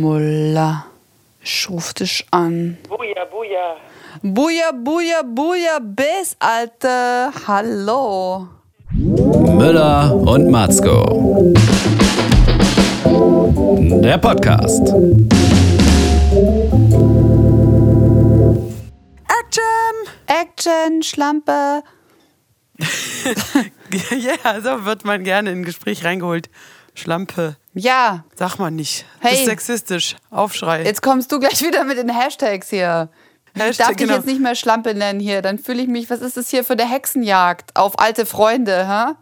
Mulla, ich ruf dich an. Buja, buja. Buja, buja, buja, bis, Alte. Hallo. Müller und Matzko. Der Podcast. Action! Action, Schlampe. Ja, so wird man gerne in ein Gespräch reingeholt. Schlampe. Ja, Sag mal nicht. Das Hey. ist sexistisch. Aufschrei. jetzt kommst du gleich wieder mit den Hashtags hier. Ich Hashtag, darf dich genau. jetzt nicht mehr Schlampe nennen hier. Dann fühle ich mich, was ist das hier für eine Hexenjagd auf alte Freunde, hä?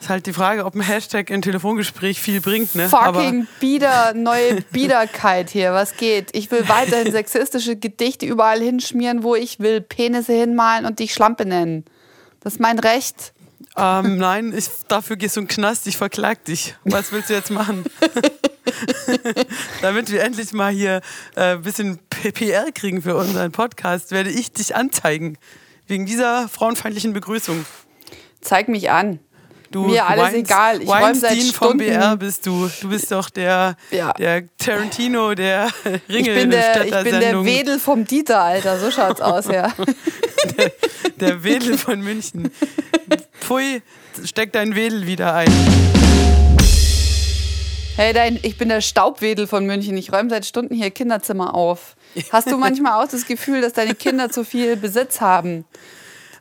Ist halt die Frage, ob ein Hashtag in Telefongespräch viel bringt, ne? Fucking Bieder, neue Biederkeit hier. Was geht? Ich will weiterhin sexistische Gedichte überall hinschmieren, wo ich will. Penisse hinmalen und dich Schlampe nennen. Das ist mein Recht. Ähm, nein, ich, dafür gehst du in den Knast, ich verklag dich. Was willst du jetzt machen? Damit wir endlich mal hier äh, ein bisschen P- PR kriegen für unseren Podcast, werde ich dich anzeigen. Wegen dieser frauenfeindlichen Begrüßung. Zeig mich an. Du Mir alles Weinst- egal. Ich räum seit Weinstein vom Stunden. BR bist du. Du bist doch der, Ja. der Tarantino der Ich Ringe bin, der, ich bin der. Wedel vom Dieter, Alter. So schaut's aus, ja. Der Wedel von München. Pfui, steck dein Wedel wieder ein. Hey, dein, ich bin der Staubwedel von München. Ich räume seit Stunden hier Kinderzimmer auf. Hast du manchmal auch das Gefühl, dass deine Kinder zu viel Besitz haben?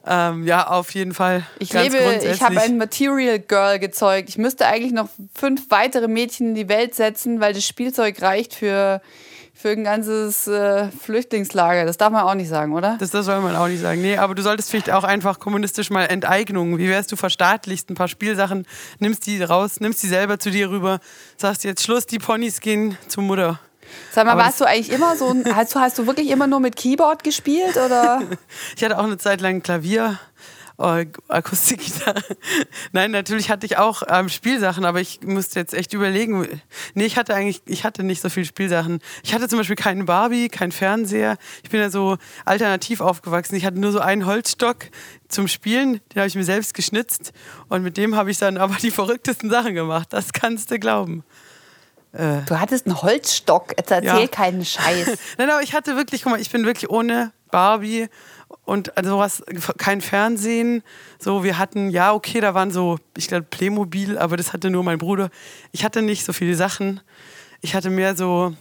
Ähm, ja, auf jeden Fall. Ich Ganz lebe, ich habe ein Material Girl gezeugt. Ich müsste eigentlich noch fünf weitere Mädchen in die Welt setzen, weil das Spielzeug reicht für, für ein ganzes äh, Flüchtlingslager. Das darf man auch nicht sagen, oder? Das, das soll man auch nicht sagen. Nee, aber du solltest vielleicht auch einfach kommunistisch mal Enteignung. Wie wärst du verstaatlichst ein paar Spielsachen, nimmst die raus, nimmst die selber zu dir rüber, sagst jetzt Schluss, die Ponys gehen zur Mutter. Sag mal, aber warst du eigentlich immer so ein. Hast du, hast du wirklich immer nur mit Keyboard gespielt? Oder? Ich hatte auch eine Zeit lang Klavier, äh, Akustikgitarre. Nein, natürlich hatte ich auch ähm, Spielsachen, aber ich musste jetzt echt überlegen. Nee, ich hatte eigentlich, ich hatte nicht so viele Spielsachen. Ich hatte zum Beispiel keinen Barbie, keinen Fernseher. Ich bin ja so alternativ aufgewachsen. Ich hatte nur so einen Holzstock zum Spielen, den habe ich mir selbst geschnitzt und mit dem habe ich dann aber die verrücktesten Sachen gemacht. Das kannst du glauben. Du hattest einen Holzstock. Jetzt erzähl Ja. keinen Scheiß. Nein, aber ich hatte wirklich, guck mal, ich bin wirklich ohne Barbie und also sowas, kein Fernsehen. So, wir hatten, ja, okay, da waren so, ich glaube, Playmobil, aber das hatte nur mein Bruder. Ich hatte nicht so viele Sachen. Ich hatte mehr so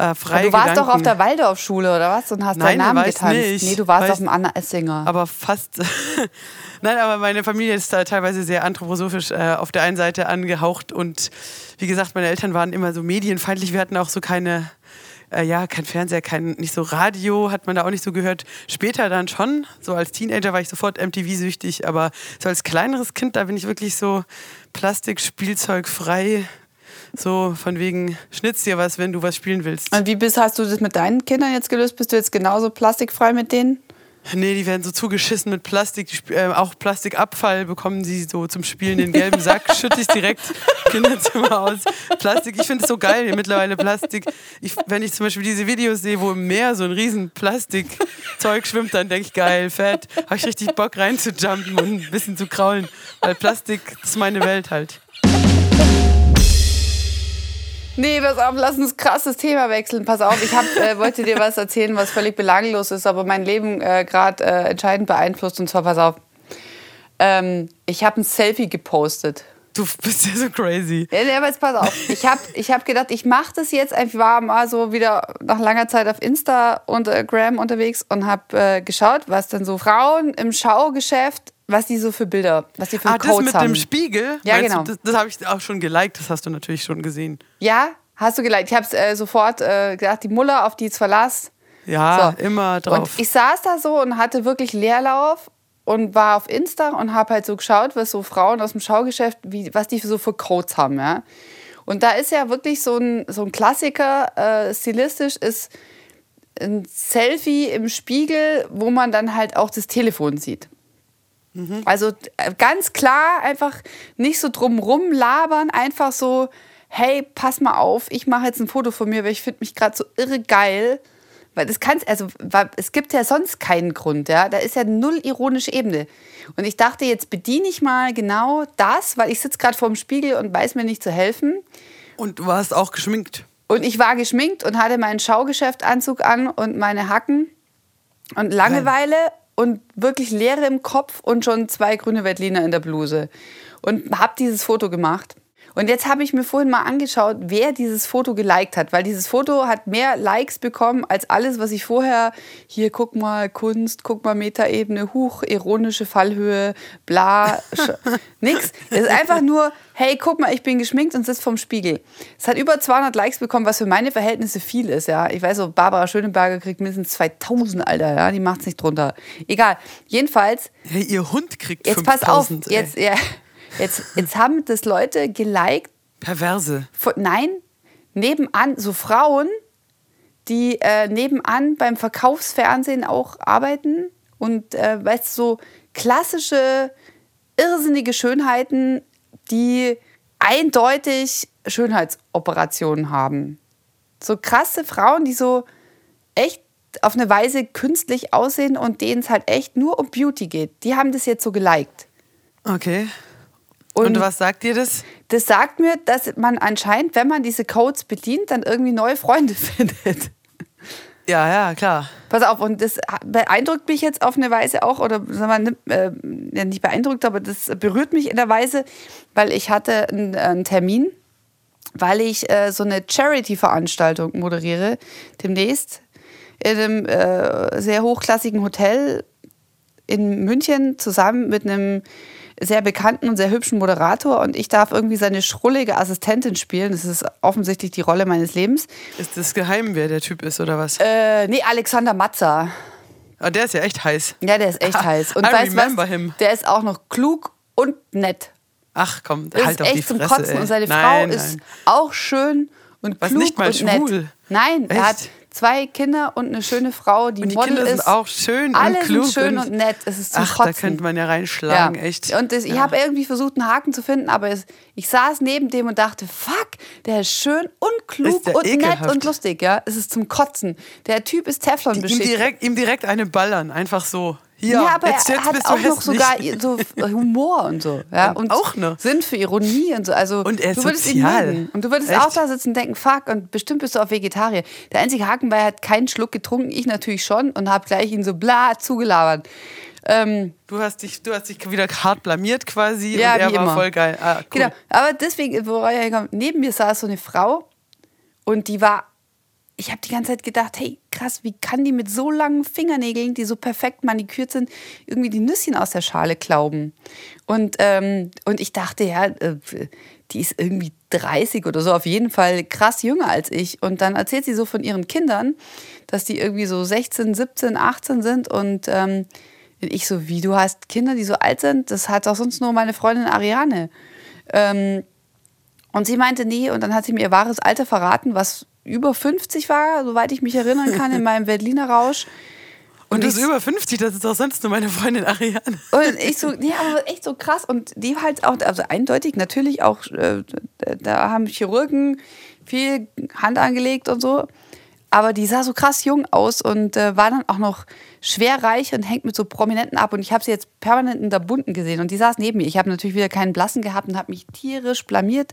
äh, freie du warst Gedanken. doch auf der Waldorfschule, oder was? Und hast Nein, deinen Namen getanzt. nicht. Nee, du warst Weiß- auf dem Anna Essinger. aber fast. Nein, aber meine Familie ist da teilweise sehr anthroposophisch äh, auf der einen Seite angehaucht und wie gesagt, meine Eltern waren immer so medienfeindlich. Wir hatten auch so keine, äh, ja, kein Fernseher, kein, nicht so Radio, hat man da auch nicht so gehört. Später dann schon, so als Teenager war ich sofort MTV-süchtig, aber so als kleineres Kind, da bin ich wirklich so Plastikspielzeug frei. So von wegen, schnitz dir was, wenn du was spielen willst. Und wie bist, hast du das mit deinen Kindern jetzt gelöst? Bist du jetzt genauso plastikfrei mit denen? Nee, die werden so zugeschissen mit Plastik. Äh, auch Plastikabfall bekommen sie so zum Spielen den gelben Sack. Schütte ich direkt im Kinderzimmer aus. Plastik, ich finde es so geil mittlerweile Plastik. Ich, wenn ich zum Beispiel diese Videos sehe, wo im Meer so ein riesen Plastikzeug schwimmt, dann denke ich, geil, fett. Habe ich richtig Bock reinzujumpen und ein bisschen zu kraulen. Weil Plastik, ist meine Welt halt. Nee, pass auf, lass uns krass das Thema wechseln. Pass auf, ich hab, äh, wollte dir was erzählen, was völlig belanglos ist, aber mein Leben äh, gerade äh, entscheidend beeinflusst. Und zwar, pass auf, ähm, ich habe ein Selfie gepostet. Du bist ja so crazy. Ja, nee, aber jetzt pass auf. Ich habe ich hab gedacht, ich mache das jetzt. Ich war mal so wieder nach langer Zeit auf Insta und äh, Gram unterwegs und habe äh, geschaut, was dann so Frauen im Schaugeschäft, was die so für Bilder, was die für Ah, das Codes mit haben. dem Spiegel? Ja, Meinst genau. Du, das das habe ich auch schon geliked, das hast du natürlich schon gesehen. Ja, hast du geliked. Ich habe äh, sofort äh, gedacht, die Muller, auf die jetzt Verlass. Ja, So. immer drauf. Und ich saß da so und hatte wirklich Leerlauf und war auf Insta und habe halt so geschaut, was so Frauen aus dem Schaugeschäft, wie, was die so für Codes haben, ja. Und da ist ja wirklich so ein, so ein Klassiker, äh, stilistisch ist ein Selfie im Spiegel, wo man dann halt auch das Telefon sieht. Also äh, ganz klar, einfach nicht so drumrum labern, einfach so, hey, pass mal auf, ich mache jetzt ein Foto von mir, weil ich finde mich gerade so irre geil. Weil das kannst, also es gibt ja sonst keinen Grund, ja. Da ist ja null ironische Ebene. Und ich dachte, jetzt bediene ich mal genau das, weil ich sitze gerade vor dem Spiegel und weiß mir nicht zu helfen. Und du warst auch geschminkt. Und ich war geschminkt und hatte meinen Schaugeschäftanzug an und meine Hacken und Langeweile und wirklich Leere im Kopf und schon zwei grüne Veltliner in der Bluse. Und habe dieses Foto gemacht. Und jetzt habe ich mir vorhin mal angeschaut, wer dieses Foto geliked hat, weil dieses Foto hat mehr Likes bekommen als alles, was ich vorher hier guck mal Kunst, guck mal Metaebene, huch, ironische Fallhöhe, bla, nix. Es ist einfach nur, hey, guck mal, ich bin geschminkt und sitze vorm Spiegel. Es hat über 200 Likes bekommen, was für meine Verhältnisse viel ist, ja. Ich weiß so, Barbara Schöneberger kriegt mindestens 2000, Alter, ja, die macht es nicht drunter. Egal. Jedenfalls. Hey, ihr Hund kriegt Jetzt 5000, pass auf, ey. jetzt, ja. Jetzt, jetzt haben das Leute geliked. Perverse. Von, nein, nebenan, so Frauen, die äh, nebenan beim Verkaufsfernsehen auch arbeiten und, äh, weißt du, so klassische, irrsinnige Schönheiten, die eindeutig Schönheitsoperationen haben. So krasse Frauen, die so echt auf eine Weise künstlich aussehen und denen es halt echt nur um Beauty geht. Die haben das jetzt so geliked. Okay. Und, Und- was sagt dir das? Das sagt mir, dass man anscheinend, wenn man diese Codes bedient, dann irgendwie neue Freunde findet. Ja, ja, klar. Pass auf, und das beeindruckt mich jetzt auf eine Weise auch, oder sagen wir, äh, nicht beeindruckt, aber das berührt mich in der Weise, weil ich hatte einen, einen Termin, weil ich äh, so eine Charity-Veranstaltung moderiere demnächst in einem äh, sehr hochklassigen Hotel in München zusammen mit einem sehr bekannten und sehr hübschen Moderator und ich darf irgendwie seine schrullige Assistentin spielen. Das ist offensichtlich die Rolle meines Lebens. Ist das geheim, wer der Typ ist oder was? Äh, nee, Alexander Matzer. Ah, der ist ja echt heiß. Ja, der ist echt heiß. Und I weißt was? him. Der ist auch noch klug und nett. Ach komm, Das halt ist auf die echt zum Fresse. Kotzen. ey. Und seine nein, Frau ist nein. auch schön und Was, klug nicht mal und nett. schwul? Nein, er Echt? hat zwei Kinder und eine schöne Frau, die Und die Model Kinder ist. sind auch schön Alle und klug. sind schön und, und nett. Es ist zum Ach, da Kotzen. könnte man ja reinschlagen, Ja. echt. Und das, ich Ja. habe irgendwie versucht, einen Haken zu finden, aber es, ich saß neben dem und dachte, fuck, der ist schön und klug und nett ekelhaft. und lustig, ja. Es ist zum Kotzen. Der Typ ist Teflon ihm, beschichtet. direkt, ihm direkt eine ballern, einfach so. Hier, Ja, aber jetzt, er jetzt hat auch noch sogar so Humor und so. Ja? Und Auch noch. Sinn für Ironie und so. Also, Und er ist du würdest ihn sozial. mögen. Und du würdest Echt? auch da sitzen und denken, fuck, und bestimmt bist du auch Vegetarier. Der einzige Haken war, er hat keinen Schluck getrunken, ich natürlich schon und habe gleich ihn so bla zugelabert. Ähm, Du hast, dich, du hast dich wieder hart blamiert quasi Ja, und er war immer. voll geil. Ah, cool. Genau. Aber deswegen, worauf ich neben mir saß so eine Frau und die war, ich habe die ganze Zeit gedacht, hey, krass, wie kann die mit so langen Fingernägeln, die so perfekt manikürt sind, irgendwie die Nüsschen aus der Schale klauben? Und, ähm, und ich dachte, ja, äh, die ist irgendwie 30 oder so, auf jeden Fall krass jünger als ich. Und dann erzählt sie so von ihren Kindern, dass die irgendwie so 16, 17, 18 sind und ähm, ich so, wie, du hast Kinder, die so alt sind? Das hat doch sonst nur meine Freundin Ariane. Ähm, und sie meinte, nee, und dann hat sie mir ihr wahres Alter verraten, was über 50 war, soweit ich mich erinnern kann, in meinem Berliner Rausch. und du ich- bist über 50, das ist doch sonst nur meine Freundin Ariane. und ich so, nee, aber echt so krass. Und die halt auch, also eindeutig natürlich auch, äh, da haben Chirurgen viel Hand angelegt und so. Aber die sah so krass jung aus und äh, war dann auch noch schwer reich und hängt mit so Prominenten ab. Und ich habe sie jetzt permanent in der Bunten gesehen. Und die saß neben mir. Ich habe natürlich wieder keinen Blassen gehabt und habe mich tierisch blamiert.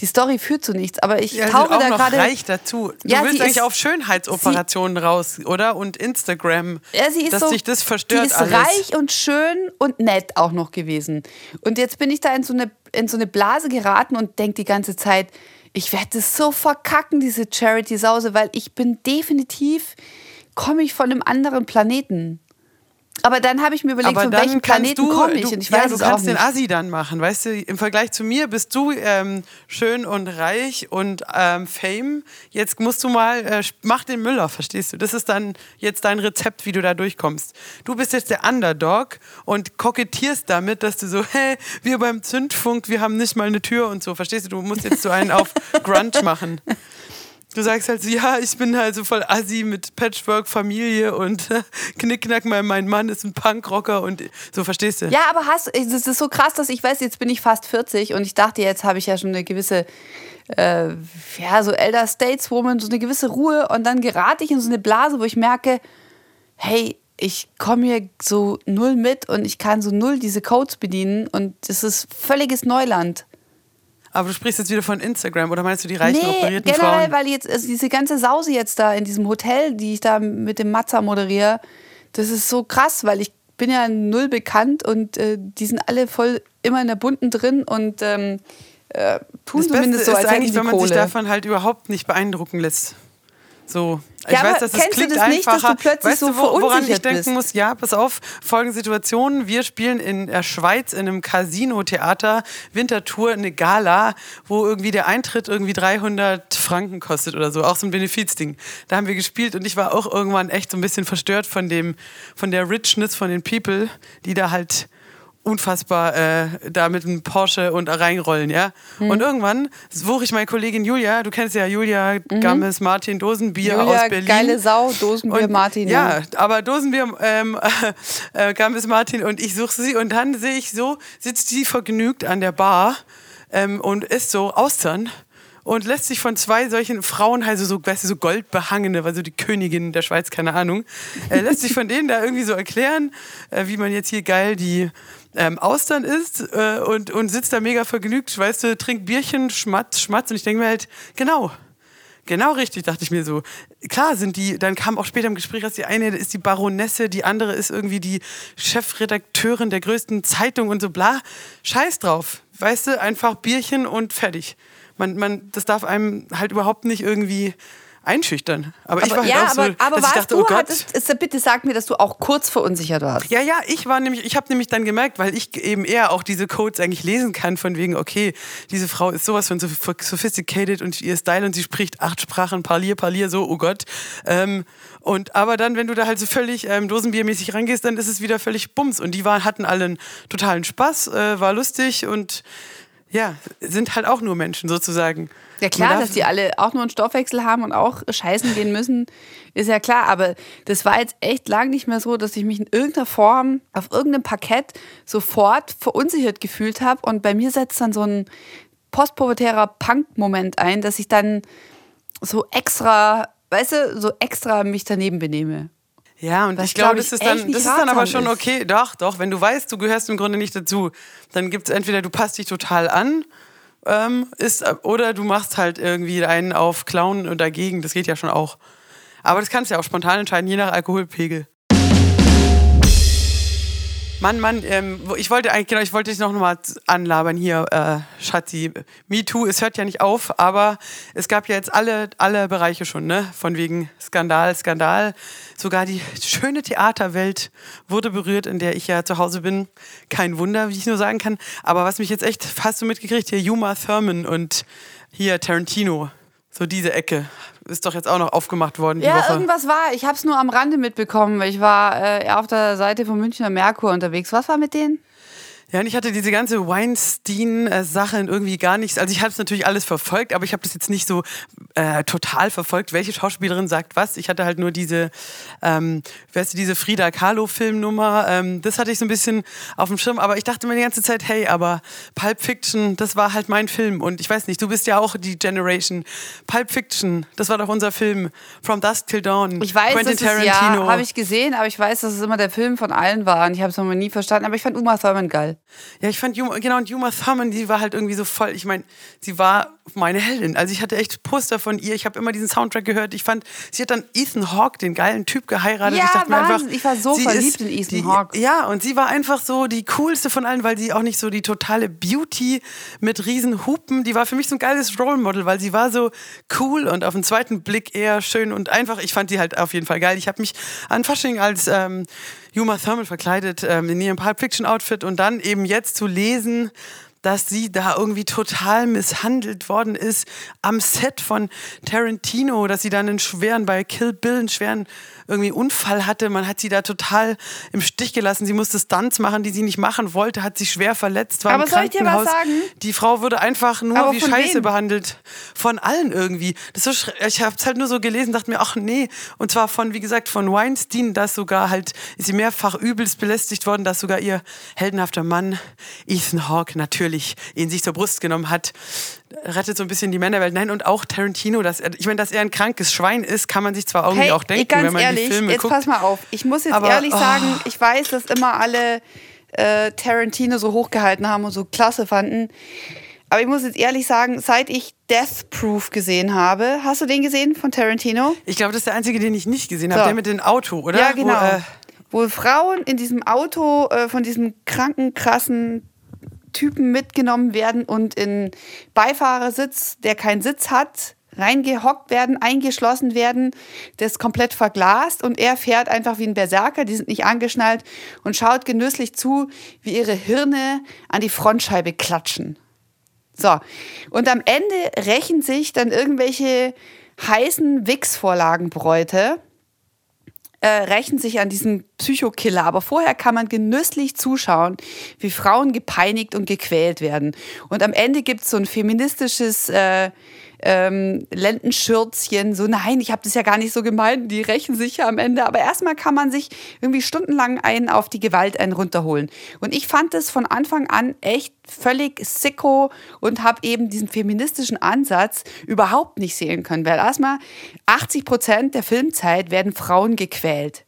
Die Story führt zu nichts. Aber ich Ja, sie tauche auch da gerade. reich dazu. Du Ja, willst sie eigentlich ist- auf Schönheitsoperationen raus, oder? Und Instagram. Ja, sie ist dass so, sich das verstört die ist alles. reich und schön und nett auch noch gewesen. Und jetzt bin ich da in so eine, in so eine Blase geraten und denke die ganze Zeit, ich werde das so verkacken, diese Charity-Sause, weil ich bin definitiv, komme ich von einem anderen Planeten. Aber dann habe ich mir überlegt, von welchem Planeten du, komme ich? du, Und ich ja, weiß du es auch kannst den. Assi dann machen, weißt du? Im Vergleich zu mir bist du ähm, schön und reich und ähm, Fame. Jetzt musst du mal, äh, mach den Müller, verstehst du? Das ist dann jetzt dein Rezept, wie du da durchkommst. Du bist jetzt der Underdog und kokettierst damit, dass du so, hey, wir beim Zündfunk, wir haben nicht mal eine Tür und so, verstehst du? Du musst jetzt so einen auf Grunge machen. Du sagst halt so, ja, ich bin halt so voll assi mit Patchwork-Familie und äh, Knickknack, mein, mein Mann ist ein Punkrocker und so, verstehst du? Ja, aber hast, es ist so krass, dass ich weiß, jetzt bin ich fast 40 und ich dachte, jetzt habe ich ja schon eine gewisse, äh, ja, so Elder Stateswoman, so eine gewisse Ruhe und dann gerate ich in so eine Blase, wo ich merke, hey, ich komme hier so null mit und ich kann so null diese Codes bedienen und das ist völliges Neuland. Aber du sprichst jetzt wieder von Instagram oder meinst du die reichen Nee, operierten generell, Frauen? weil jetzt also diese ganze Sause jetzt da in diesem Hotel, die ich da mit dem Matza moderiere, das ist so krass, weil ich bin ja null bekannt und äh, die sind alle voll immer in der Bunten drin und ähm, äh, tun Das Beste zumindest so, ist als hätten eigentlich, wenn man sich Kohle. davon halt überhaupt nicht beeindrucken lässt. So. Ja, ich weiß, dass es klingt das nicht, einfacher. weißt so du, wo, woran ich denken bist? muss? Ja, pass auf. Folgende Situation. Wir spielen in der Schweiz in einem Casino-Theater Wintertour eine Gala, wo irgendwie der Eintritt irgendwie 300 Franken kostet oder so. Auch so ein Benefizding. Da haben wir gespielt und ich war auch irgendwann echt so ein bisschen verstört von dem, von der Richness von den People, die da halt unfassbar äh, da mit einem Porsche und reinrollen, ja. Mhm. Und irgendwann suche ich meine Kollegin Julia, du kennst ja Julia Gammes, Martin Dosenbier Mhm. Julia, aus Berlin. geile Sau, Dosenbier Und- Martin. Ja, aber Dosenbier ähm, äh, Gammes Martin und ich suche sie und dann sehe ich so, sitzt sie vergnügt an der Bar ähm, und isst so Austern und lässt sich von zwei solchen Frauen, also so, weißt du, so goldbehangene, also die Königin der Schweiz, keine Ahnung, äh, lässt sich von denen da irgendwie so erklären, äh, wie man jetzt hier geil die ähm, Austern isst äh, und, und sitzt da mega vergnügt, weißt du, trinkt Bierchen, schmatz, schmatz und ich denke mir halt, genau, Genau richtig, dachte ich mir so. Klar sind die, dann kam auch später im Gespräch, dass die eine ist die Baronesse, die andere ist irgendwie die Chefredakteurin der größten Zeitung und so bla. Scheiß drauf. Weißt du, einfach Bierchen und fertig. Man, man, das darf einem halt überhaupt nicht irgendwie einschüchtern. Aber, ich war halt ja, auch so, aber, aber dass warst ich dachte, du, oh Gott. hattest, ist, bitte sag mir, dass du auch kurz verunsichert warst. Ja, ja, ich war nämlich, ich habe nämlich dann gemerkt, weil ich eben eher auch diese Codes eigentlich lesen kann, von wegen, okay, diese Frau ist sowas von soph- sophisticated und ihr Style und sie spricht acht Sprachen, parlier, parlier, so, oh Gott. Ähm, und aber dann, wenn du da halt so völlig ähm, dosenbiermäßig rangehst, dann ist es wieder völlig Bums. Und die waren, hatten alle einen totalen Spaß, äh, war lustig und ja, sind halt auch nur Menschen sozusagen. Ja klar, dass die alle auch nur einen Stoffwechsel haben und auch scheißen gehen müssen, ist ja klar. Aber das war jetzt echt lang nicht mehr so, dass ich mich in irgendeiner Form auf irgendeinem Parkett sofort verunsichert gefühlt habe. Und bei mir setzt dann so ein postpubertärer Punk-Moment ein, dass ich dann so extra, weißt du, so extra mich daneben benehme. Ja, und Was, ich glaube, glaub das ist dann, das ist dann aber schon ist. okay. Doch, doch, wenn du weißt, du gehörst im Grunde nicht dazu, dann gibt es entweder du passt dich total an ähm, ist, oder du machst halt irgendwie einen auf Clown und dagegen. Das geht ja schon auch. Aber das kannst du ja auch spontan entscheiden, je nach Alkoholpegel. Mann, Mann, ähm, ich wollte eigentlich, genau, ich wollte dich noch mal anlabern hier, äh, Schatzi. Me Too, es hört ja nicht auf, aber es gab ja jetzt alle, alle Bereiche schon, ne? Von wegen Skandal, Skandal. Sogar die schöne Theaterwelt wurde berührt, in der ich ja zu Hause bin. Kein Wunder, wie ich nur sagen kann. Aber was mich jetzt echt, hast du mitgekriegt, hier Uma Thurman und hier Tarantino. So diese Ecke. Ist doch jetzt auch noch aufgemacht worden die Ja, Woche. irgendwas war. Ich habe es nur am Rande mitbekommen. Ich war äh, auf der Seite vom Münchner Merkur unterwegs. Was war mit denen? Ja, und ich hatte diese ganze Weinstein-Sache irgendwie gar nichts. Also ich habe es natürlich alles verfolgt, aber ich habe das jetzt nicht so äh, total verfolgt, welche Schauspielerin sagt was. Ich hatte halt nur diese, ähm, weißt du, diese Frida Kahlo-Filmnummer. Ähm, das hatte ich so ein bisschen auf dem Schirm. Aber ich dachte mir die ganze Zeit, hey, aber Pulp Fiction, das war halt mein Film. Und ich weiß nicht, du bist ja auch die Generation. Pulp Fiction, das war doch unser Film. From Dusk Till Dawn. Ich weiß, Quentin es, ja, Tarantino. habe ich gesehen, aber ich weiß, dass es immer der Film von allen war. Und ich habe es noch nie verstanden. Aber ich fand Uma Thurman geil. Ja, ich fand Uma, genau, und Uma Thurman, die war halt irgendwie so voll, ich meine, sie war meine Heldin. Also ich hatte echt Poster von ihr, ich habe immer diesen Soundtrack gehört. Ich fand, sie hat dann Ethan Hawke, den geilen Typ, geheiratet. Ja, ich dachte mir einfach. Ich war so sie verliebt in Ethan Hawke. Ja, und sie war einfach so die coolste von allen, weil sie auch nicht so die totale Beauty mit riesen Hupen, die war für mich so ein geiles Role Model, weil sie war so cool und auf den zweiten Blick eher schön und einfach. Ich fand die halt auf jeden Fall geil. Ich habe mich an Fasching als ähm, Uma Thurman verkleidet ähm, in ihrem Pulp Fiction Outfit und dann eben jetzt zu lesen, dass sie da irgendwie total misshandelt worden ist am Set von Tarantino, dass sie dann einen schweren, bei Kill Bill einen schweren irgendwie Unfall hatte. Man hat sie da total im Stich gelassen. Sie musste Stunts machen, die sie nicht machen wollte, hat sich schwer verletzt, war Aber im soll ich dir was sagen? Die Frau wurde einfach nur Aber wie Scheiße wem? behandelt. Von allen irgendwie. Das so ich habe es halt nur so gelesen, dachte mir, ach nee. Und zwar von, wie gesagt, von Weinstein, dass sogar halt, ist sie mehrfach übelst belästigt worden, dass sogar ihr heldenhafter Mann, Ethan Hawke, natürlich ihn sich zur Brust genommen hat. Rettet so ein bisschen die Männerwelt. Nein, und auch Tarantino, dass er, ich meine, dass er ein krankes Schwein ist, kann man sich zwar irgendwie Hey, auch denken, wenn man ehrlich, die Filme jetzt guckt. pass mal auf. Ich muss jetzt Aber, ehrlich oh. sagen, ich weiß, dass immer alle äh, Tarantino so hochgehalten haben und so klasse fanden. Aber ich muss jetzt ehrlich sagen, seit ich Death Proof gesehen habe, hast du den gesehen von Tarantino? Ich glaube, das ist der einzige, den ich nicht gesehen habe. So. Der mit dem Auto, oder? Ja, genau. Wo, äh, Wo Frauen in diesem Auto äh, von diesem kranken, krassen Typen mitgenommen werden und in Beifahrersitz, der keinen Sitz hat, reingehockt werden, eingeschlossen werden, das komplett verglast und er fährt einfach wie ein Berserker, die sind nicht angeschnallt und schaut genüsslich zu, wie ihre Hirne an die Frontscheibe klatschen. So, und am Ende rächen sich dann irgendwelche heißen Wix-Vorlagenbräute äh, rächen sich an diesem Psychokiller. Aber vorher kann man genüsslich zuschauen, wie Frauen gepeinigt und gequält werden. Und am Ende gibt es so ein feministisches äh, ähm, Lendenschürzchen. So, nein, ich habe das ja gar nicht so gemeint. Die rächen sich ja am Ende. Aber erstmal kann man sich irgendwie stundenlang einen auf die Gewalt einen runterholen. Und ich fand das von Anfang an echt völlig sicko und habe eben diesen feministischen Ansatz überhaupt nicht sehen können. Weil erstmal 80 Prozent der Filmzeit werden Frauen gequält.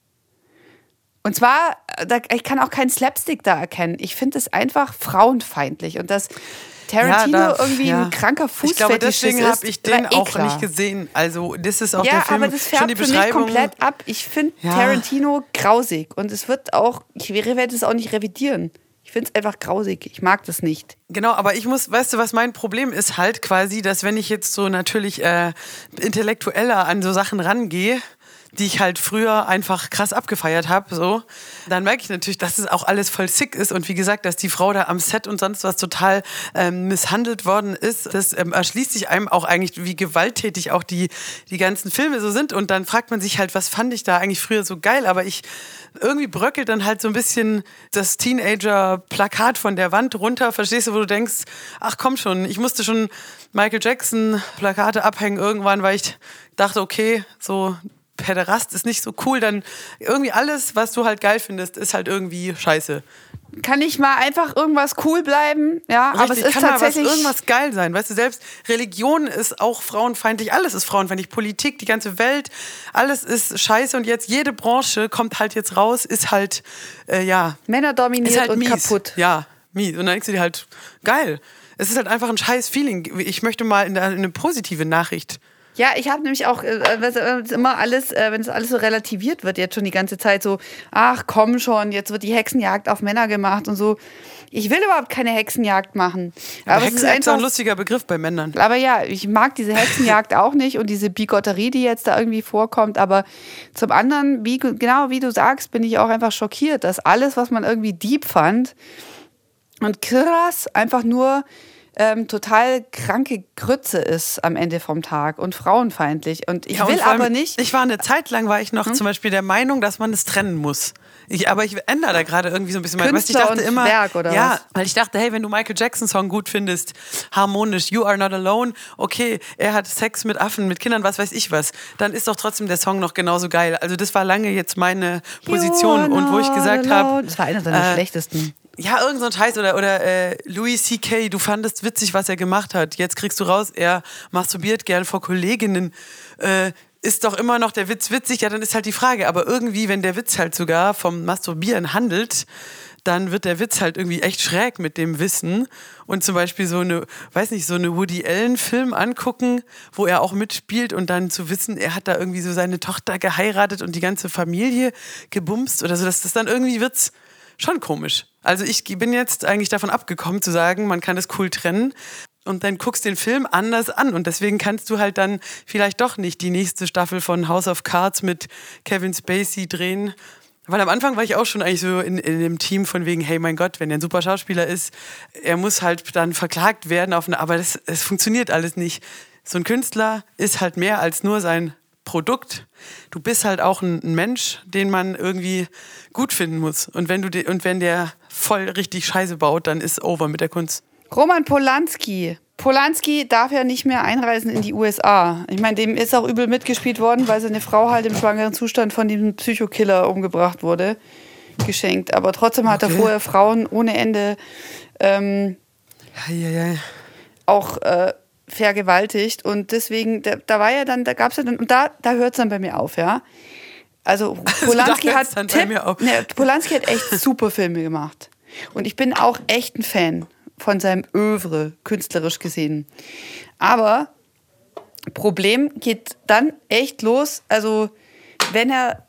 Und zwar, da, ich kann auch keinen Slapstick da erkennen. Ich finde es einfach frauenfeindlich. Und dass Tarantino ja, da- irgendwie ja. ein kranker Ich glaube, deswegen ist, habe ich den eh auch klar. nicht gesehen. Also, das ist auch Ja, der Film, aber das schon die färbt für mich Beschreibung. komplett ab. Ich finde Ja. Tarantino grausig. Und es wird auch, ich werde es auch nicht revidieren. Ich finde es einfach grausig. Ich mag das nicht. Genau, aber ich muss, weißt du, was mein Problem ist halt quasi, dass wenn ich jetzt so natürlich äh, intellektueller an so Sachen rangehe, die ich halt früher einfach krass abgefeiert habe, so, dann merke ich natürlich, dass es auch alles voll sick ist und wie gesagt, dass die Frau da am Set und sonst was total ähm, misshandelt worden ist. Das ähm, erschließt sich einem auch eigentlich, wie gewalttätig auch die, die ganzen Filme so sind und dann fragt man sich halt, was fand ich da eigentlich früher so geil, aber ich irgendwie bröckelt dann halt so ein bisschen das Teenager-Plakat von der Wand runter, verstehst du, wo du denkst, ach komm schon, ich musste schon Michael Jackson-Plakate abhängen irgendwann, weil ich dachte, okay, so Pederast ist nicht so cool, dann irgendwie alles, was du halt geil findest, ist halt irgendwie scheiße. Kann nicht mal einfach irgendwas cool bleiben? Ja, aber es Richtig, ist kann mal was, tatsächlich. irgendwas geil sein. Weißt du, selbst Religion ist auch frauenfeindlich, alles ist frauenfeindlich. Politik, die ganze Welt, alles ist scheiße und jetzt jede Branche kommt halt jetzt raus, ist halt, äh, ja, Männer dominiert halt und mies. kaputt. Ja, mies. Und dann denkst du dir halt, geil. Es ist halt einfach ein scheiß Feeling. Ich möchte mal in eine positive Nachricht. Ja, ich habe nämlich auch, äh, wenn es immer alles, äh, wenn es alles so relativiert wird, jetzt schon die ganze Zeit so, ach komm schon, jetzt wird die Hexenjagd auf Männer gemacht und so. Ich will überhaupt keine Hexenjagd machen. Aber es ist Hexenjagd ist auch ein einfach. lustiger Begriff bei Männern. Aber ja, ich mag diese Hexenjagd auch nicht und diese Bigotterie, die jetzt da irgendwie vorkommt. Aber zum anderen, wie, genau wie du sagst, bin ich auch einfach schockiert, dass alles, was man irgendwie deep fand und krass, einfach nur ähm, total kranke Grütze ist am Ende vom Tag und frauenfeindlich. Und ich Ja, und will allem, aber nicht. Hm? Ich war eine Zeit lang, war ich noch zum Beispiel der Meinung, dass man es trennen muss. Ich, aber ich ändere da gerade irgendwie so ein bisschen mein. Weißt, ich dachte und immer, Werk, oder ja, was? weil ich dachte, hey, wenn du Michael Jackson Song gut findest, harmonisch, You Are Not Alone, okay, er hat Sex mit Affen, mit Kindern, was weiß ich was, dann ist doch trotzdem der Song noch genauso geil. Also das war lange jetzt meine Position und wo ich gesagt habe, Das war einer seiner äh, schlechtesten. Ja, irgend so ein Scheiß oder, oder äh, Louis C.K., du fandest witzig, was er gemacht hat. Jetzt kriegst du raus, er masturbiert gern vor Kolleginnen. Äh, ist doch immer noch der Witz witzig? Ja, dann ist halt die Frage. Aber irgendwie, wenn der Witz halt sogar vom Masturbieren handelt, dann wird der Witz halt irgendwie echt schräg mit dem Wissen. Und zum Beispiel so eine, weiß nicht, so eine Woody Allen-Film angucken, wo er auch mitspielt und dann zu wissen, er hat da irgendwie so seine Tochter geheiratet und die ganze Familie gebumst oder so. Das, das dann irgendwie wird's schon komisch. Also ich bin jetzt eigentlich davon abgekommen zu sagen, man kann das cool trennen und dann guckst den Film anders an und deswegen kannst du halt dann vielleicht doch nicht die nächste Staffel von House of Cards mit Kevin Spacey drehen. Weil am Anfang war ich auch schon eigentlich so in, in dem Team von wegen, hey mein Gott, wenn er ein super Schauspieler ist, er muss halt dann verklagt werden auf eine, aber das, es funktioniert alles nicht. So ein Künstler ist halt mehr als nur sein Produkt. Du bist halt auch ein, Mensch, den man irgendwie gut finden muss. Und wenn du und wenn der voll richtig Scheiße baut, dann ist over mit der Kunst. Roman Polanski. Polanski darf ja nicht mehr einreisen in die USA. Ich meine, dem ist auch übel mitgespielt worden, weil seine Frau halt im schwangeren Zustand von diesem Psychokiller umgebracht wurde, geschenkt. Aber trotzdem hat er Okay. vorher Frauen ohne Ende ähm, auch äh, vergewaltigt. Und deswegen, da, da war ja dann, da gab es ja dann, und da, da hört es dann bei mir auf, ja. Also Polanski da hat Tipp. Ne, Polanski hat echt super Filme gemacht. Und ich bin auch echt ein Fan von seinem Övre, künstlerisch gesehen. Aber Problem geht dann echt los. Also, wenn er,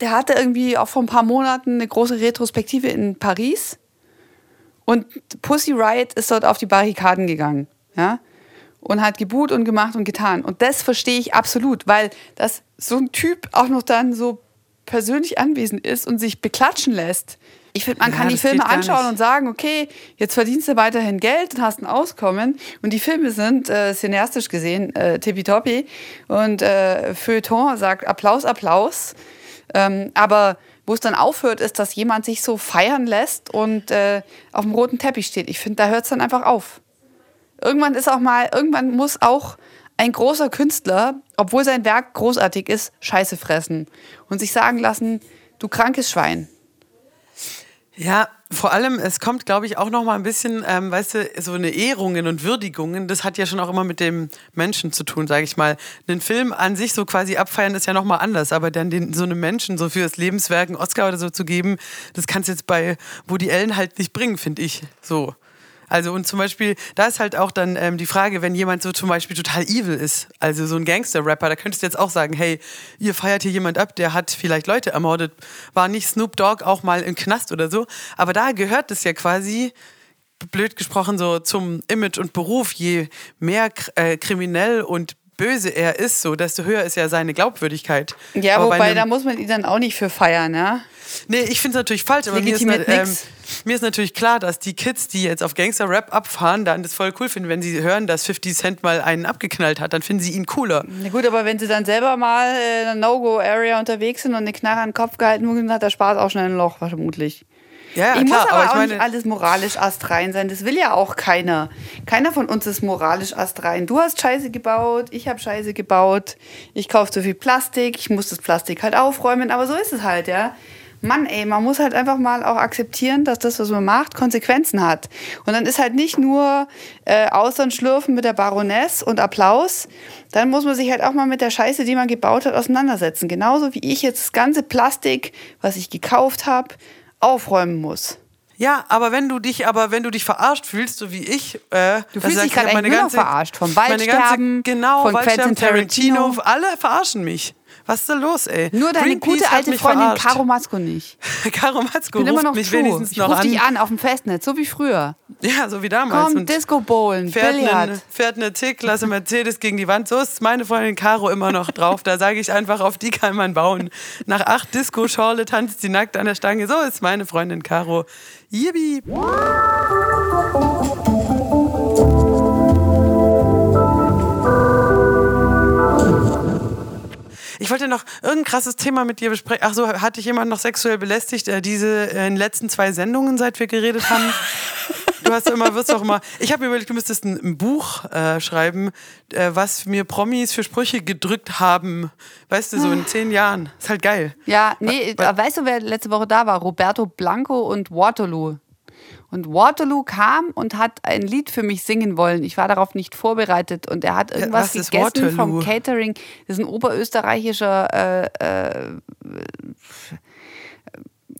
der hatte irgendwie auch vor ein paar Monaten eine große Retrospektive in Paris und Pussy Riot ist dort auf die Barrikaden gegangen. Ja? Und hat gebuht und gemacht und getan. Und das verstehe ich absolut, weil das so ein Typ auch noch dann so persönlich anwesend ist und sich beklatschen lässt. Ich finde, man Ja, kann die Filme anschauen und sagen, okay, jetzt verdienst du weiterhin Geld und hast ein Auskommen. Und die Filme sind äh, cineastisch gesehen äh, tippitoppi. Und äh, Feuilleton sagt Applaus, Applaus. Ähm, aber wo es dann aufhört, ist, dass jemand sich so feiern lässt und äh, auf dem roten Teppich steht. Ich finde, da hört es dann einfach auf. Irgendwann ist auch mal, irgendwann muss auch ein großer Künstler, obwohl sein Werk großartig ist, Scheiße fressen und sich sagen lassen, du krankes Schwein. Ja, vor allem, es kommt, glaube ich, auch noch mal ein bisschen, ähm, weißt du, so eine Ehrungen und Würdigungen, das hat ja schon auch immer mit dem Menschen zu tun, sage ich mal. Den Film an sich so quasi abfeiern ist ja noch mal anders, aber dann den, so einem Menschen so für das Lebenswerk einen Oscar oder so zu geben, das kannst jetzt bei Woody Allen halt nicht bringen, finde ich, so. Also und zum Beispiel, da ist halt auch dann ähm, die Frage, wenn jemand so zum Beispiel total evil ist, also so ein Gangster-Rapper, da könntest du jetzt auch sagen, hey, ihr feiert hier jemand ab, der hat vielleicht Leute ermordet, war nicht Snoop Dogg auch mal im Knast oder so, aber da gehört es ja quasi, blöd gesprochen, so zum Image und Beruf, je mehr äh, kriminell und böse er ist, so desto höher ist ja seine Glaubwürdigkeit. Ja, Aber bei wobei, einem- da muss man ihn dann auch nicht für feiern, ja? Nee, ich finde es natürlich falsch, aber mir ist, ähm, mir ist natürlich klar, dass die Kids, die jetzt auf Gangster-Rap abfahren, dann das voll cool finden, wenn sie hören, dass 50 Cent mal einen abgeknallt hat, dann finden sie ihn cooler. Na gut, aber wenn sie dann selber mal in einer No-Go-Area unterwegs sind und eine Knarre an den Kopf gehalten wurde, dann hat der Spaß auch schnell ein Loch, vermutlich. Ja, ich klar, muss aber, aber auch meine, nicht alles moralisch astrein sein. Das will ja auch keiner. Keiner von uns ist moralisch astrein. Du hast Scheiße gebaut, ich habe Scheiße gebaut. Ich kaufe zu viel Plastik, ich muss das Plastik halt aufräumen. Aber so ist es halt, ja. Mann, ey, man muss halt einfach mal auch akzeptieren, dass das, was man macht, Konsequenzen hat. Und dann ist halt nicht nur äh, Austern schlürfen mit der Baroness und Applaus. Dann muss man sich halt auch mal mit der Scheiße, die man gebaut hat, auseinandersetzen. Genauso wie ich jetzt das ganze Plastik, was ich gekauft habe, aufräumen muss. ja, aber wenn du dich, aber wenn du dich verarscht fühlst, so wie ich, äh, Du fühlst dich ich, gerade ganze- verarscht. Vom Waldsterben, ganze, genau, von Waldsterben, Quentin Tarantino. alle verarschen mich. Was ist da los, ey? Nur deine Greenpeace gute alte Freundin verarscht. Caro Matzko nicht. Caro Matzko Ich bin immer ruft noch mich true. wenigstens Ich noch ruf an. dich an auf dem Festnetz, so wie früher. Ja, so wie damals. Komm, Disco Bowlen, fährt Billard. eine, fährt eine C-Klasse Mercedes gegen die Wand. So ist meine Freundin Caro immer noch drauf. Da sage ich einfach, auf die kann man bauen. Nach acht Disco-Schorle tanzt sie nackt an der Stange. So ist meine Freundin Caro. Yippie. Ich wollte noch irgendein krasses Thema mit dir besprechen. Ach so, hat dich jemand noch sexuell belästigt? Äh, diese äh, in den letzten zwei Sendungen, seit wir geredet haben? Du hast immer, wirst doch immer. Ich habe mir überlegt, du müsstest ein, ein Buch äh, schreiben, äh, was mir Promis für Sprüche gedrückt haben. Weißt du, so in zehn Jahren. Ist halt geil. Ja, nee, Wa- wa- weißt du, wer letzte Woche da war? Roberto Blanco und Waterloo. Und Waterloo kam und hat ein Lied für mich singen wollen. Ich war darauf nicht vorbereitet und er hat irgendwas was ist gegessen vom Waterloo? Catering. Das ist ein oberösterreichischer äh, äh,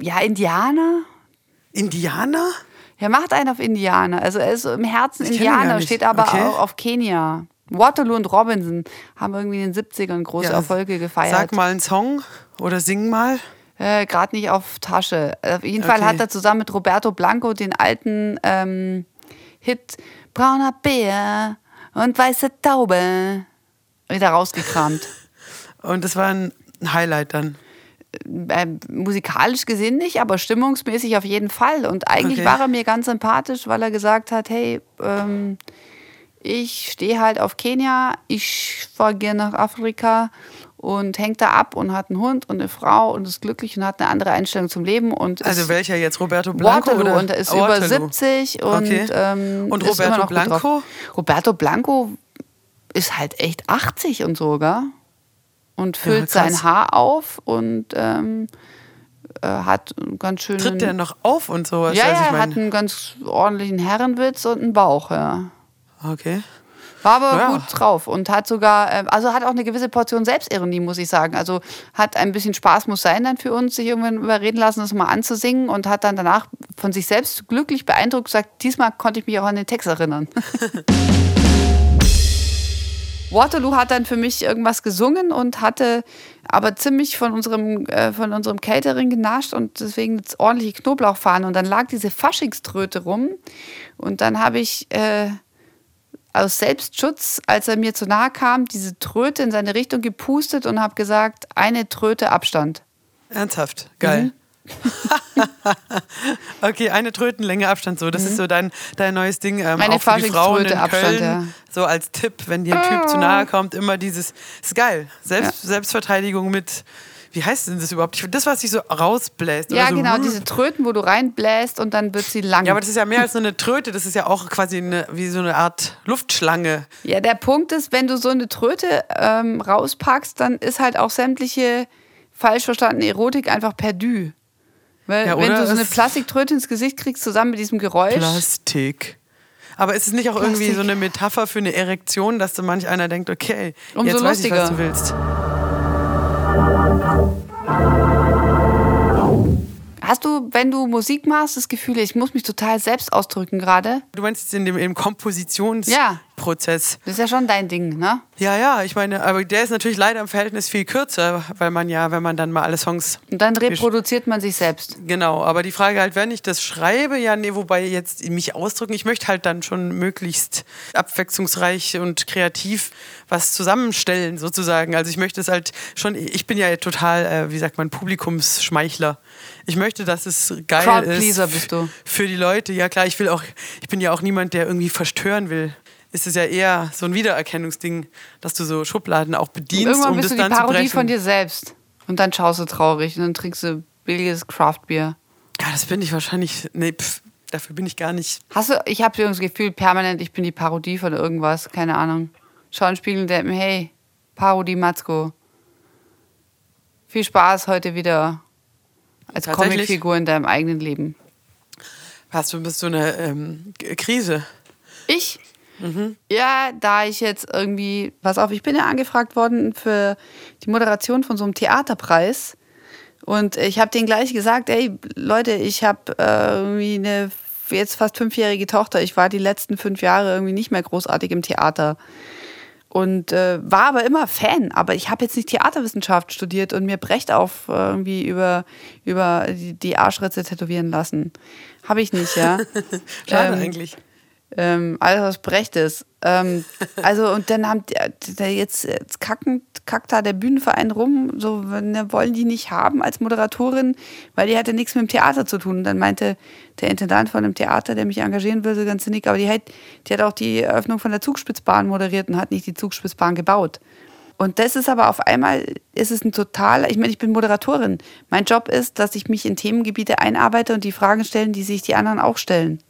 ja, Indianer. Indianer? Er macht einen auf Indianer. Also er ist so im Herzen Ich Indianer, steht aber Okay. auch auf Kenia. Waterloo und Robinson haben irgendwie in den 70ern große Ja, Erfolge gefeiert. Sag mal einen Song oder sing mal. Äh, Gerade nicht auf Tasche. Auf jeden Fall Okay. hat er zusammen mit Roberto Blanco den alten ähm, Hit Brauner Bär und weiße Taube wieder rausgekramt. Und das war ein Highlight dann. ähm, musikalisch gesehen nicht, aber stimmungsmäßig auf jeden Fall. Und eigentlich Okay. war er mir ganz sympathisch, weil er gesagt hat, hey, ähm, ich stehe halt auf Kenia, ich fahre gerne nach Afrika und hängt da ab und hat einen Hund und eine Frau und ist glücklich und hat eine andere Einstellung zum Leben und Also welcher jetzt? Roberto Blanco? Waterloo oder? und ist Waterloo. über 70 und, Okay. ähm, Und ist immer Roberto. Blanco? Roberto Blanco ist halt echt 80 und so, gell? Und füllt krass. sein Haar auf und ähm, äh, hat einen ganz schönen. Tritt der noch auf und sowas? ja, Also ja, ich er mein- hat einen ganz ordentlichen Herrenwitz und einen Bauch, ja. Okay. War aber Ja. gut drauf und hat sogar, äh, also hat auch eine gewisse Portion Selbstironie, muss ich sagen. Also hat ein bisschen Spaß muss sein dann für uns, sich irgendwann überreden lassen, das mal anzusingen und hat dann danach von sich selbst glücklich beeindruckt gesagt, diesmal konnte ich mich auch an den Text erinnern. Waterloo hat dann für mich irgendwas gesungen und hatte aber ziemlich von unserem, äh, von unserem Catering genascht und deswegen ordentliche Knoblauchfahnen. Und dann lag diese Faschingströte rum und dann habe ich äh, aus Selbstschutz, als er mir zu nahe kam, diese Tröte in seine Richtung gepustet und habe gesagt, eine Tröte Abstand. Ernsthaft, geil. Mhm. okay, eine Trötenlänge Abstand, so. Das ist so dein, dein neues Ding. Ähm, Eine auch für die Frauen in Abstand, Köln. ja. So als Tipp, wenn dir ein Typ zu nahe kommt, immer dieses, ist geil. Selbst, Selbstverteidigung mit, wie heißt denn das überhaupt? Ich- Das, was sich so rausbläst. Ja, oder so, genau, hm. diese Tröten, wo du reinbläst und dann wird sie lang. Ja, aber das ist ja mehr als nur eine Tröte, das ist ja auch quasi eine, wie so eine Art Luftschlange. Ja, der Punkt ist, wenn du so eine Tröte ähm, rauspackst, dann ist halt auch sämtliche falsch verstandene Erotik einfach perdu. Weil Ja, wenn du so eine Plastiktröte ins Gesicht kriegst, zusammen mit diesem Geräusch. Plastik. Aber ist es nicht auch irgendwie Plastik. so eine Metapher für eine Erektion, dass so manch einer denkt, okay, Umso jetzt weiß ich, was lustiger. du willst. Thank you. Hast du, wenn du Musik machst, das Gefühl, ich muss mich total selbst ausdrücken gerade? Du meinst jetzt in dem im Kompositionsprozess. Das ist ja schon dein Ding, ne? Ja, ja, ich meine, aber der ist natürlich leider im Verhältnis viel kürzer, weil man ja, wenn man dann mal alle Songs. Und dann reproduziert man sich selbst. Genau, aber die Frage halt, wenn ich das schreibe, ja, nee, wobei jetzt mich ausdrücken, ich möchte halt dann schon möglichst abwechslungsreich und kreativ was zusammenstellen, sozusagen. Also ich möchte es halt schon, ich bin ja total, äh, wie sagt man, Publikumsschmeichler. Ich möchte, dass es geil Crowdpleaser ist bist du. für die Leute. Ja klar, ich will auch, ich bin ja auch niemand, der irgendwie verstören will. Ist es ja eher so ein Wiedererkennungsding, dass du so Schubladen auch bedienst, Irgendwann um bist das du die dann zu Parodie von dir selbst. Und dann schaust du traurig und dann trinkst du billiges Craftbier. Ja, das bin ich wahrscheinlich. Nee, pff, dafür bin ich gar nicht. Hast du, ich habe das Gefühl, permanent, ich bin die Parodie von irgendwas, keine Ahnung. Schau in den Spiegel und denk mir, hey, Parodie Matzko. Viel Spaß heute wieder als? Comicfigur in deinem eigenen Leben. Hast du bist so eine ähm, Krise? Ich? Ja, da ich jetzt irgendwie, pass auf, ich bin ja angefragt worden für die Moderation von so einem Theaterpreis. Und ich habe denen gleich gesagt, ey, Leute, ich habe äh, irgendwie eine jetzt fast fünfjährige Tochter. Ich war die letzten fünf Jahre irgendwie nicht mehr großartig im Theater. Und äh, war aber immer Fan. Aber ich habe jetzt nicht Theaterwissenschaft studiert und mir Brecht auf äh, irgendwie über, über die, die Arschritze tätowieren lassen. Habe ich nicht, ja. Schade Ähm, eigentlich. Ähm, alles was Brecht ist. Ähm, also und dann haben die, jetzt, jetzt kacken, kackt da der Bühnenverein rum, so ne, wollen die nicht haben als Moderatorin, weil die hatte nichts mit dem Theater zu tun. Und dann meinte der Intendant von dem Theater, der mich engagieren will, so ganz sinnig, aber die hat, die hat auch die Eröffnung von der Zugspitzbahn moderiert und hat nicht die Zugspitzbahn gebaut. Und das ist aber auf einmal, ist es ein total, ich meine, ich bin Moderatorin. Mein Job ist, dass ich mich in Themengebiete einarbeite und die Fragen stellen, die sich die anderen auch stellen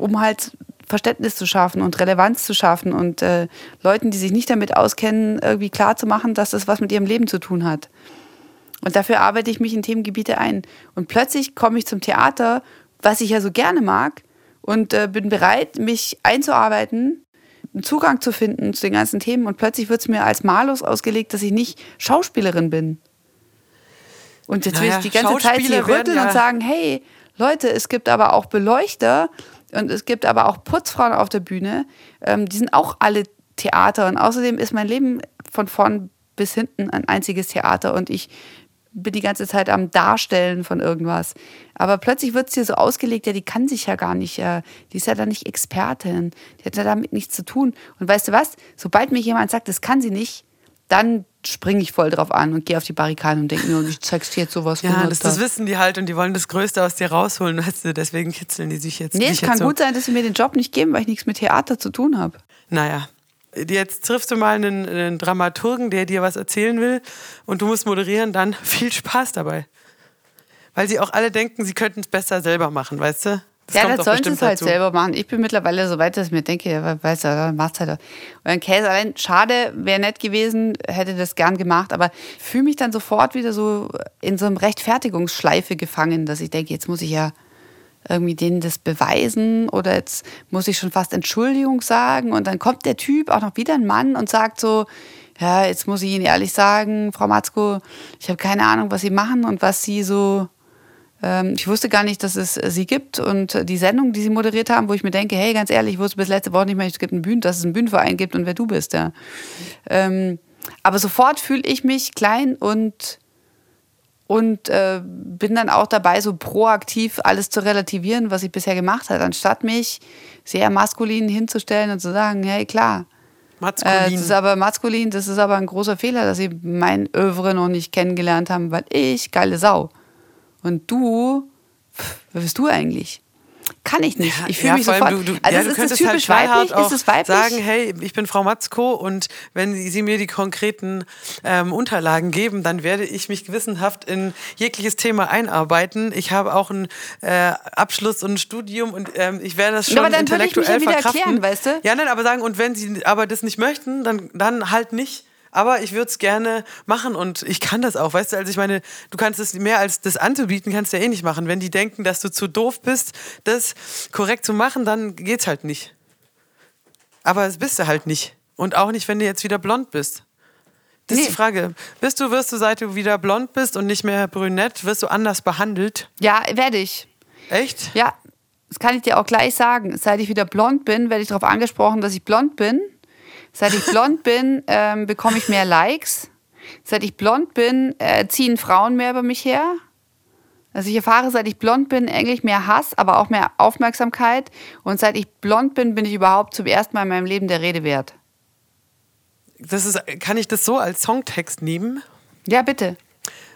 um halt Verständnis zu schaffen und Relevanz zu schaffen und äh, Leuten, die sich nicht damit auskennen, irgendwie klar zu machen, dass das was mit ihrem Leben zu tun hat. Und dafür arbeite ich mich in Themengebiete ein. Und plötzlich komme ich zum Theater, was ich ja so gerne mag, und äh, bin bereit, mich einzuarbeiten, einen Zugang zu finden zu den ganzen Themen. Und plötzlich wird es mir als Malus ausgelegt, dass ich nicht Schauspielerin bin. Und jetzt will Naja, ich die ganze Zeit hier rütteln ja- und sagen, hey, Leute, es gibt aber auch Beleuchter und es gibt aber auch Putzfrauen auf der Bühne. Ähm, die sind auch alle Theater. Und außerdem ist mein Leben von vorn bis hinten ein einziges Theater und ich bin die ganze Zeit am Darstellen von irgendwas. Aber plötzlich wird es dir so ausgelegt, ja, die kann sich ja gar nicht, äh, die ist ja da nicht Expertin, die hat ja damit nichts zu tun. Und weißt du was? Sobald mir jemand sagt, das kann sie nicht, dann springe ich voll drauf an und gehe auf die Barrikaden und denke mir, und ich zeig's dir jetzt sowas Ja, das, das wissen die halt und die wollen das Größte aus dir rausholen, weißt du, deswegen kitzeln die sich jetzt. Nee, es kann jetzt so. gut sein, dass sie mir den Job nicht geben, weil ich nichts mit Theater zu tun habe. Naja. Jetzt triffst du mal einen, einen Dramaturgen, der dir was erzählen will und du musst moderieren, dann viel Spaß dabei. Weil sie auch alle denken, sie könnten es besser selber machen, weißt du? Das ja, das sollen sie es halt dazu. selber machen. Ich bin mittlerweile so weit, dass ich mir denke, ja, weißt du, macht's halt. Euren Käse allein, schade, wäre nett gewesen, hätte das gern gemacht, aber fühle mich dann sofort wieder so in so einem Rechtfertigungsschleife gefangen, dass ich denke, jetzt muss ich ja, irgendwie denen das beweisen oder jetzt muss ich schon fast Entschuldigung sagen und dann kommt der Typ auch noch wieder ein Mann und sagt so, ja, jetzt muss ich Ihnen ehrlich sagen, Frau Matzko, ich habe keine Ahnung, was Sie machen und was Sie so, ich wusste gar nicht, dass es Sie gibt und die Sendung, die Sie moderiert haben, wo ich mir denke, hey, ganz ehrlich, ich wusste bis letzte Woche nicht mehr, es gibt einen Bühnen, dass es einen Bühnenverein gibt und wer du bist, ja. Ähm, aber sofort fühle ich mich klein und und äh, bin dann auch dabei, so proaktiv alles zu relativieren, was ich bisher gemacht habe, anstatt mich sehr maskulin hinzustellen und zu sagen, hey klar, Maskulin. äh, das ist aber maskulin, das ist aber ein großer Fehler, dass sie mein Övre noch nicht kennengelernt haben, weil ich geile Sau und du, wer bist du eigentlich? Kann ich nicht. Ich fühle Ja, mich sofort. Du, du, also ja, ist es könntest typisch halt weiblich? Ist es weiblich? sagen, hey, ich bin Frau Matzko und wenn Sie mir die konkreten ähm, Unterlagen geben, dann werde ich mich gewissenhaft in jegliches Thema einarbeiten. Ich habe auch einen äh, Abschluss und ein Studium und ähm, ich werde das schon Ja, aber dann würde ich mich intellektuell ja wieder verkraften. erklären, weißt du? Ja, nein, aber sagen, und wenn Sie aber das nicht möchten, dann, dann halt nicht. Aber ich würde es gerne machen und ich kann das auch, weißt du, also ich meine, du kannst es mehr als das anzubieten, kannst du ja eh nicht machen. Wenn die denken, dass du zu doof bist, das korrekt zu machen, dann geht's halt nicht. Aber das bist du halt nicht. Und auch nicht, wenn du jetzt wieder blond bist. Das ist Nee. die Frage. Bist du, wirst du, seit du wieder blond bist und nicht mehr brünett, wirst du anders behandelt? Ja, werde ich. Echt? Ja, das kann ich dir auch gleich sagen. Seit ich wieder blond bin, werde ich darauf angesprochen, dass ich blond bin. Seit ich blond bin, ähm, bekomme ich mehr Likes. Seit ich blond bin, äh, ziehen Frauen mehr über mich her. Also ich erfahre, seit ich blond bin, eigentlich mehr Hass, aber auch mehr Aufmerksamkeit. Und seit ich blond bin, bin ich überhaupt zum ersten Mal in meinem Leben der Rede wert. Das ist, kann ich das so als Songtext nehmen? Ja, bitte.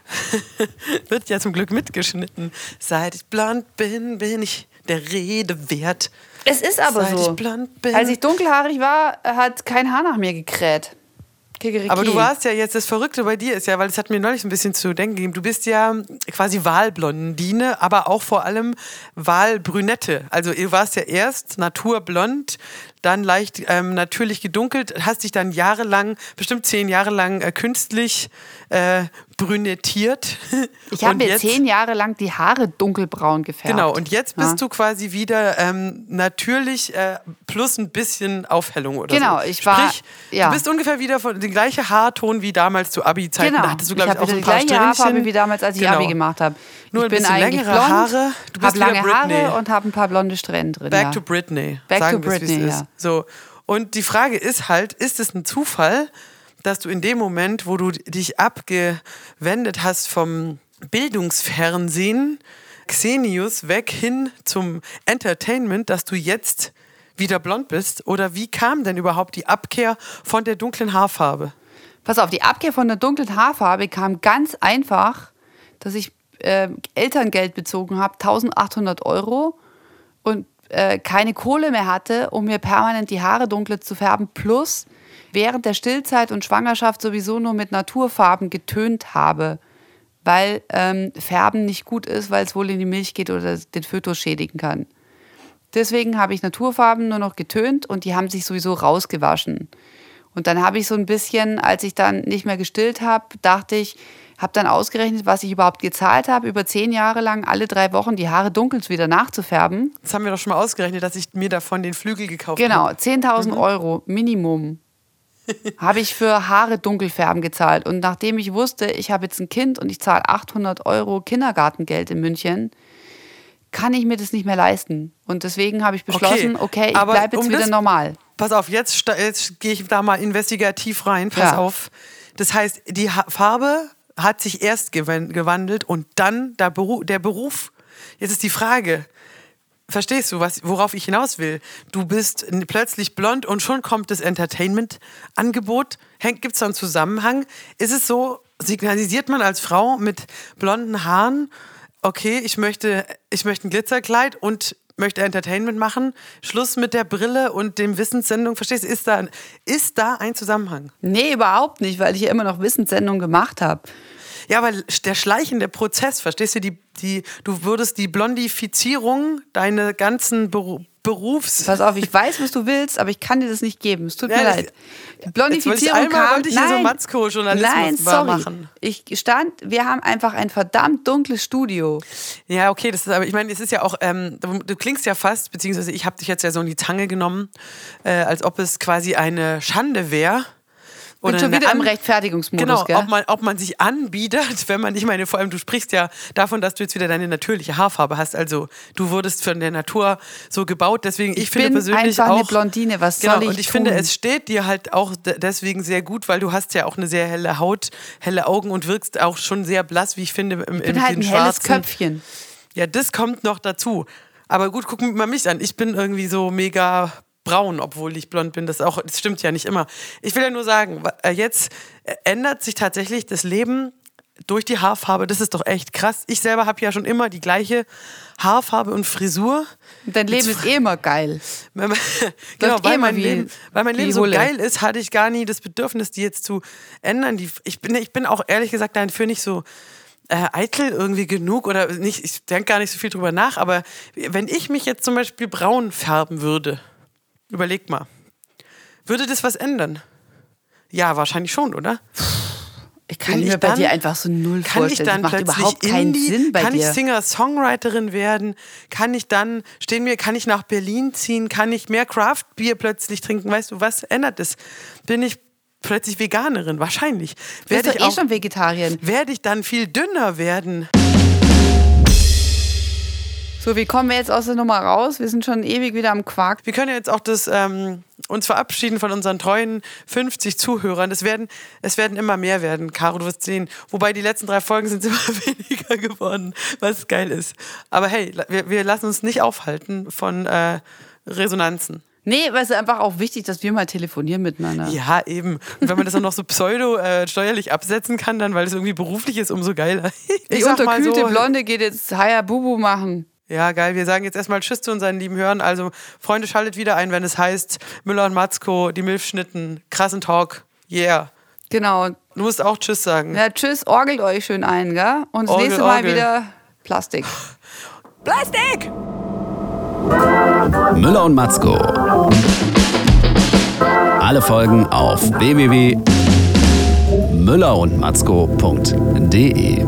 Wird ja zum Glück mitgeschnitten. Seit ich blond bin, bin ich der Rede wert. Es ist aber Seit so. ich blond bin. Als ich dunkelhaarig war, hat kein Haar nach mir gekräht. Kikeriki. Aber du warst ja jetzt, das Verrückte bei dir ist ja, weil es hat mir neulich ein bisschen zu denken gegeben, du bist ja quasi Wahlblondine, aber auch vor allem Wahlbrünette. Also du warst ja erst naturblond, dann leicht ähm, natürlich gedunkelt, hast dich dann jahrelang, bestimmt zehn Jahre lang äh, künstlich äh, brünettiert. Ich habe mir jetzt- zehn Jahre lang die Haare dunkelbraun gefärbt. Genau, und jetzt bist Ja. du quasi wieder ähm, natürlich äh, plus ein bisschen Aufhellung oder Genau, so. ich war- Sprich, ja. du bist ungefähr wieder von den gleichen Haarton wie damals zu Abi-Zeiten. Genau. Da hattest du, ich glaube ich, habe auch so ein die paar gleiche Haarfarbe wie damals, als ich Genau. Abi gemacht habe. Nur ich ein bisschen längere blond, Haare. Du bist lange. Haare und habe ein paar blonde Strähnen drin. Back ja. to Britney. Back sagen to Britney, ist. ja. So. Und die Frage ist halt, ist es ein Zufall, dass du in dem Moment, wo du dich abgewendet hast vom Bildungsfernsehen, Xenius weg hin zum Entertainment, dass du jetzt wieder blond bist? Oder wie kam denn überhaupt die Abkehr von der dunklen Haarfarbe? Pass auf, die Abkehr von der dunklen Haarfarbe kam ganz einfach, dass ich äh, Elterngeld bezogen habe, 1800 Euro und äh, keine Kohle mehr hatte, um mir permanent die Haare dunkler zu färben, plus während der Stillzeit und Schwangerschaft sowieso nur mit Naturfarben getönt habe, weil ähm, Färben nicht gut ist, weil es wohl in die Milch geht oder den Fötus schädigen kann. Deswegen habe ich Naturfarben nur noch getönt und die haben sich sowieso rausgewaschen. Und dann habe ich so ein bisschen, als ich dann nicht mehr gestillt habe, dachte ich, habe dann ausgerechnet, was ich überhaupt gezahlt habe, über zehn Jahre lang alle drei Wochen die Haare dunkel wieder nachzufärben. Das haben wir doch schon mal ausgerechnet, dass ich mir davon den Flügel gekauft Genau, habe. 10.000 Euro Minimum habe ich für Haare dunkelfärben gezahlt. Und nachdem ich wusste, ich habe jetzt ein Kind und ich zahle 800 Euro Kindergartengeld in München, kann ich mir das nicht mehr leisten. Und deswegen habe ich beschlossen, okay, ich aber bleibe jetzt um wieder das- normal. Pass auf, jetzt, jetzt gehe ich da mal investigativ rein. Pass Ja. auf. Das heißt, die ha Farbe hat sich erst gewan- gewandelt und dann der, Beru der Beruf. Jetzt ist die Frage, verstehst du, was, worauf ich hinaus will? Du bist plötzlich blond und schon kommt das Entertainment-Angebot. Gibt es da einen Zusammenhang? Ist es so, signalisiert man als Frau mit blonden Haaren, okay, ich möchte, ich möchte ein Glitzerkleid und möchte Entertainment machen, Schluss mit der Brille und dem Wissenssendung, verstehst du, ist da, ist da ein Zusammenhang? Nee, überhaupt nicht, weil ich ja immer noch Wissenssendungen gemacht habe. Ja, weil der schleichende Prozess, verstehst du, die, die, du würdest die Blondifizierung, deine ganzen Beru Berufs. Pass auf, ich weiß, was du willst, aber ich kann dir das nicht geben. Es tut Ja, mir leid. Die Jetzt wollte ich Blondifizierung einmal kam. ich hier so nein, Matzko-Journalismus nein, sorry. machen. Ich stand, wir haben einfach ein verdammt dunkles Studio. Ja, okay, das ist aber, ich meine, es ist ja auch, ähm, du, klingst ja fast, beziehungsweise ich habe dich jetzt ja so in die Zange genommen, äh, als ob es quasi eine Schande wäre. Bin schon wieder im Rechtfertigungsmodus, Genau, gell? ob man, ob man sich anbietet, wenn man, ich meine, vor allem du sprichst ja davon, dass du jetzt wieder deine natürliche Haarfarbe hast. Also du wurdest von der Natur so gebaut, deswegen ich, Ich finde bin persönlich einfach auch, eine Blondine, was genau, soll ich Und ich tun? finde, es steht dir halt auch de- deswegen sehr gut, weil du hast ja auch eine sehr helle Haut, helle Augen und wirkst auch schon sehr blass, wie ich finde, im, ich bin halt ein helles Köpfchen. ja, das kommt noch dazu. Aber gut, guck mal mich an. Ich bin irgendwie so mega braun, obwohl ich blond bin. Das, auch, das stimmt ja nicht immer. Ich will ja nur sagen, äh, jetzt äh, ändert sich tatsächlich das Leben durch die Haarfarbe. Das ist doch echt krass. Ich selber habe ja schon immer die gleiche Haarfarbe und Frisur. Dein Leben ist eh immer geil. Weil mein- genau, eh weil immer mein, Leben, weil mein Leben so geil ist, hatte ich gar nie das Bedürfnis, die jetzt zu ändern. Die, ich, bin, ich bin auch ehrlich gesagt dafür nicht so äh, eitel irgendwie genug oder nicht, ich denke gar nicht so viel drüber nach, aber wenn ich mich jetzt zum Beispiel braun färben würde, überleg mal, würde das was ändern? Ja, wahrscheinlich schon, oder? Ich kann Bin mir ich bei dann- dir einfach so null Kann ich vorstellen. dann das macht plötzlich überhaupt keinen Indie, Sinn bei kann dir. ich Singer-Songwriterin werden? Kann ich dann, stehen mir, kann ich nach Berlin ziehen? Kann ich mehr Craft-Bier plötzlich trinken? Weißt du, was ändert es? Bin ich plötzlich Veganerin? Wahrscheinlich. Werde ich, eh auch, schon Vegetarierin. werde ich dann viel dünner werden? So, wie kommen wir jetzt aus der Nummer raus? Wir sind schon ewig wieder am Quark. Wir können ja jetzt auch das, ähm, uns verabschieden von unseren treuen 50 Zuhörern. Es werden, es werden immer mehr werden, Caro, du wirst sehen. Wobei die letzten drei Folgen sind immer weniger geworden, was geil ist. Aber hey, wir, wir lassen uns nicht aufhalten von äh, Resonanzen. Nee, weil es ist einfach auch wichtig, dass wir mal telefonieren miteinander. Ja, eben. Und wenn man das dann noch so pseudo äh, steuerlich absetzen kann, dann, weil es irgendwie beruflich ist, umso geiler. Die sag mal unterkühlte so- Blonde geht jetzt Haya Bubu machen. Ja, geil. Wir sagen jetzt erstmal Tschüss zu unseren lieben Hörern. Also, Freunde, schaltet wieder ein, wenn es heißt Müller und Matzko, die Milfschnitten, krassen Talk. Yeah. Genau. Du musst auch Tschüss sagen. Ja, tschüss, orgelt euch schön ein, gell? Und das Orgel, nächste Mal Orgel. wieder Plastik. Plastik! Müller und Matzko. Alle Folgen auf www.müllerundmatzko.de.